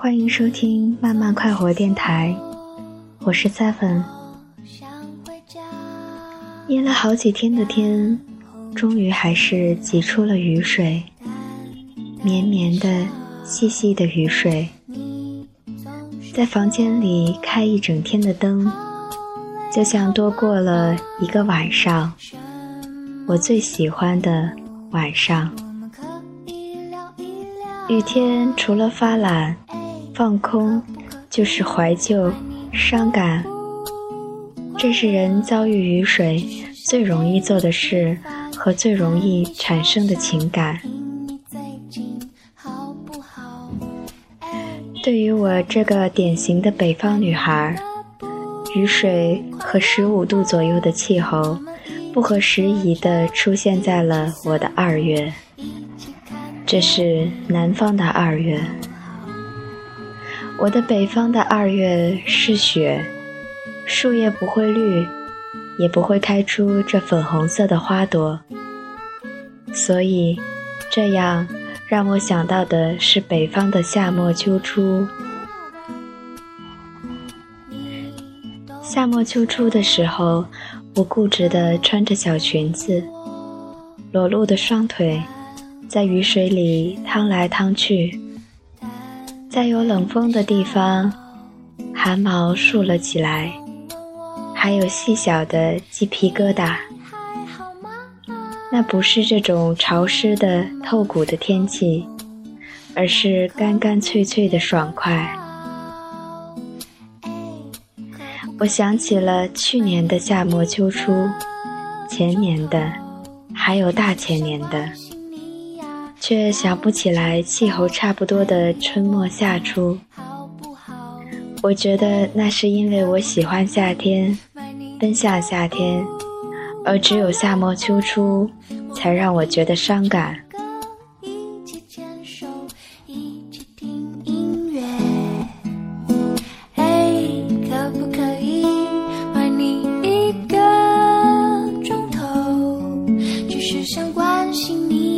欢迎收听慢慢快活电台，我是 Seven。阴了好几天的天，终于还是挤出了雨水，绵绵的、细细的雨水，在房间里开一整天的灯，就像多过了一个晚上，我最喜欢的晚上。雨天除了发懒、放空，就是怀旧、伤感。这是人遭遇雨水最容易做的事和最容易产生的情感。对于我这个典型的北方女孩，雨水和十五度左右的气候，不合时宜地出现在了我的二月。这是南方的二月，我的北方的二月是雪，树叶不会绿，也不会开出这粉红色的花朵，所以这样让我想到的是北方的夏末秋初。夏末秋初的时候，我固执地穿着小裙子，裸露的双腿。在雨水里趟来趟去，在有冷风的地方，汗毛竖了起来，还有细小的鸡皮疙瘩。那不是这种潮湿的透骨的天气，而是干干脆脆的爽快。我想起了去年的夏末秋初，前年的，还有大前年的。却想不起来气候差不多的春末夏初。我觉得那是因为我喜欢夏天，奔向夏天，而只有夏末秋初，才让我觉得伤感。现在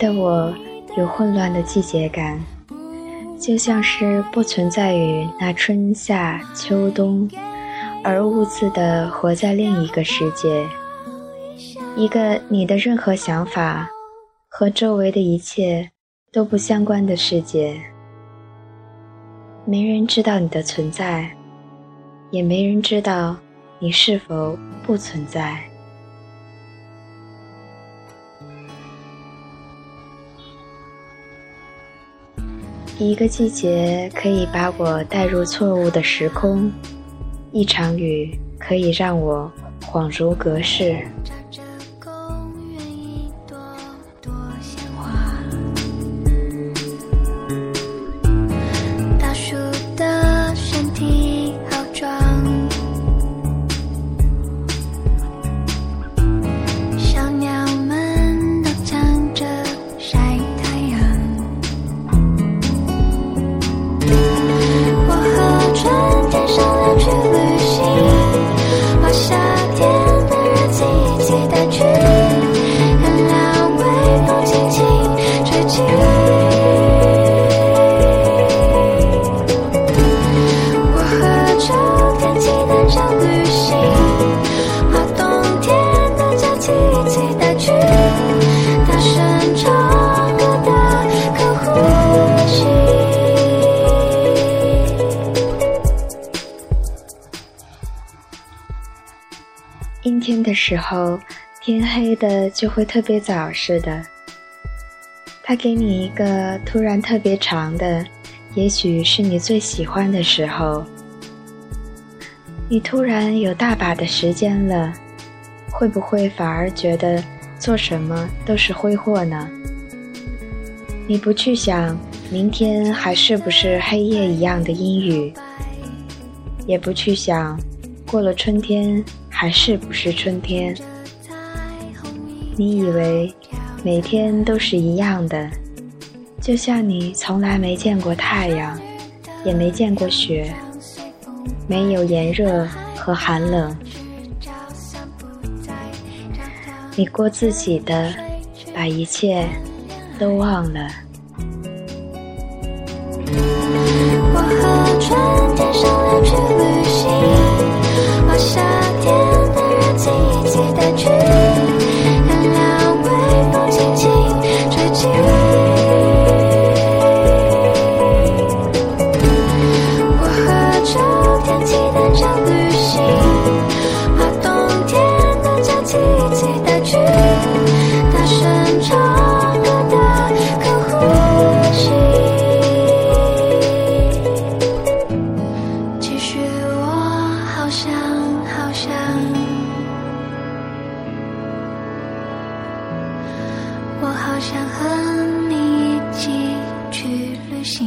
的我有混乱的季节感，就像是不存在于那春夏秋冬，而兀自的活在另一个世界，一个你的任何想法和周围的一切都不相关的世界。没人知道你的存在，也没人知道你是否不存在。一个季节可以把我带入错误的时空，一场雨可以让我恍如隔世。天的时候，天黑的就会特别早似的。他给你一个突然特别长的，也许是你最喜欢的时候。你突然有大把的时间了，会不会反而觉得做什么都是挥霍呢？你不去想明天还是不是黑夜一样的阴雨，也不去想。过了春天还是不是春天？你以为每天都是一样的，就像你从来没见过太阳，也没见过雪，没有炎热和寒冷。你过自己的，把一切都忘了。我和春天商量去旅行，夏天。想和你一起去旅行。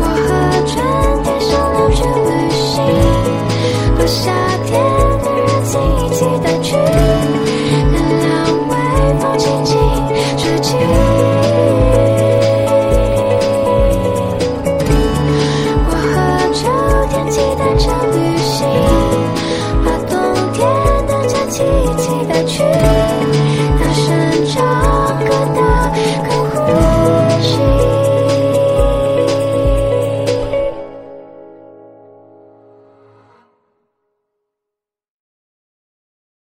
我和春天商量去旅行落下